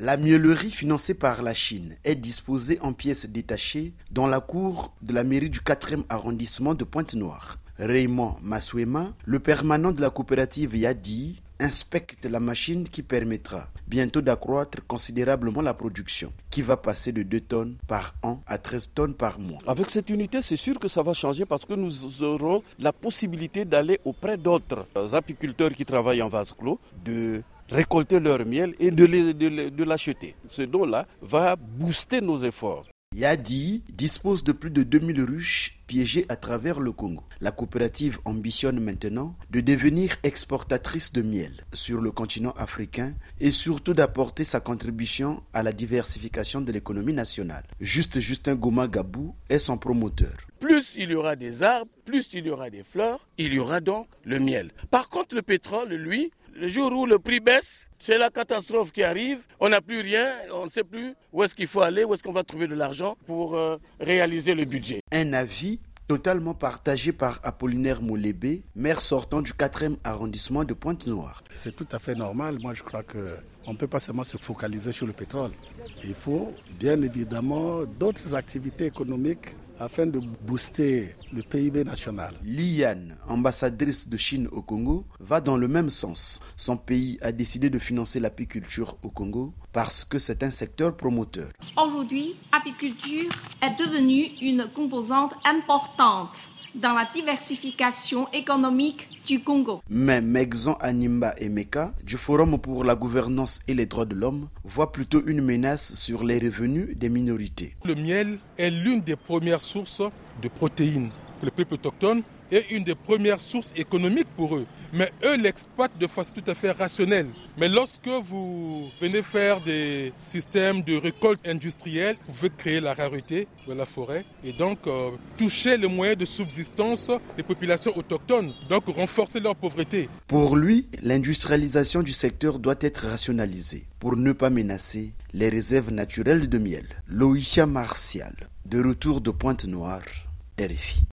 La miellerie financée par la Chine est disposée en pièces détachées dans la cour de la mairie du 4e arrondissement de Pointe-Noire. Raymond Masouema, le permanent de la coopérative Yadi, inspecte la machine qui permettra bientôt d'accroître considérablement la production, qui va passer de 2 tonnes par an à 13 tonnes par mois. Avec cette unité, c'est sûr que ça va changer parce que nous aurons la possibilité d'aller auprès d'autres apiculteurs qui travaillent en vase clos, de récolter leur miel et de, de l'acheter. Ce don-là va booster nos efforts. Yadi dispose de plus de 2000 ruches piégées à travers le Congo. La coopérative ambitionne maintenant de devenir exportatrice de miel sur le continent africain et surtout d'apporter sa contribution à la diversification de l'économie nationale. Juste Justin Goma Gabou est son promoteur. Plus il y aura des arbres, plus il y aura des fleurs, il y aura donc le miel. Par contre, le pétrole, lui, le jour où le prix baisse, c'est la catastrophe qui arrive. On n'a plus rien, on ne sait plus où est-ce qu'il faut aller, où est-ce qu'on va trouver de l'argent pour euh, réaliser le budget. Un avis totalement partagé par Apollinaire Moulébé, maire sortant du 4e arrondissement de Pointe-Noire. C'est tout à fait normal. Moi, je crois qu'on ne peut pas seulement se focaliser sur le pétrole. Il faut bien évidemment d'autres activités économiques afin de booster le PIB national. Liane, ambassadrice de Chine au Congo, va dans le même sens. Son pays a décidé de financer l'apiculture au Congo parce que c'est un secteur promoteur. Aujourd'hui, l'apiculture est devenue une composante importante dans la diversification économique du Congo. Mais Megzon Animba Emeka, du Forum pour la gouvernance et les droits de l'homme, voit plutôt une menace sur les revenus des minorités. Le miel est l'une des premières sources de protéines pour les peuples autochtones est une des premières sources économiques pour eux. Mais eux l'exploitent de façon tout à fait rationnelle. Mais lorsque vous venez faire des systèmes de récolte industrielle, vous pouvez créer la rareté de la forêt et donc euh, toucher les moyens de subsistance des populations autochtones, donc renforcer leur pauvreté. Pour lui, l'industrialisation du secteur doit être rationalisée pour ne pas menacer les réserves naturelles de miel. Loïcia Martial, de retour de Pointe-Noire, RFI.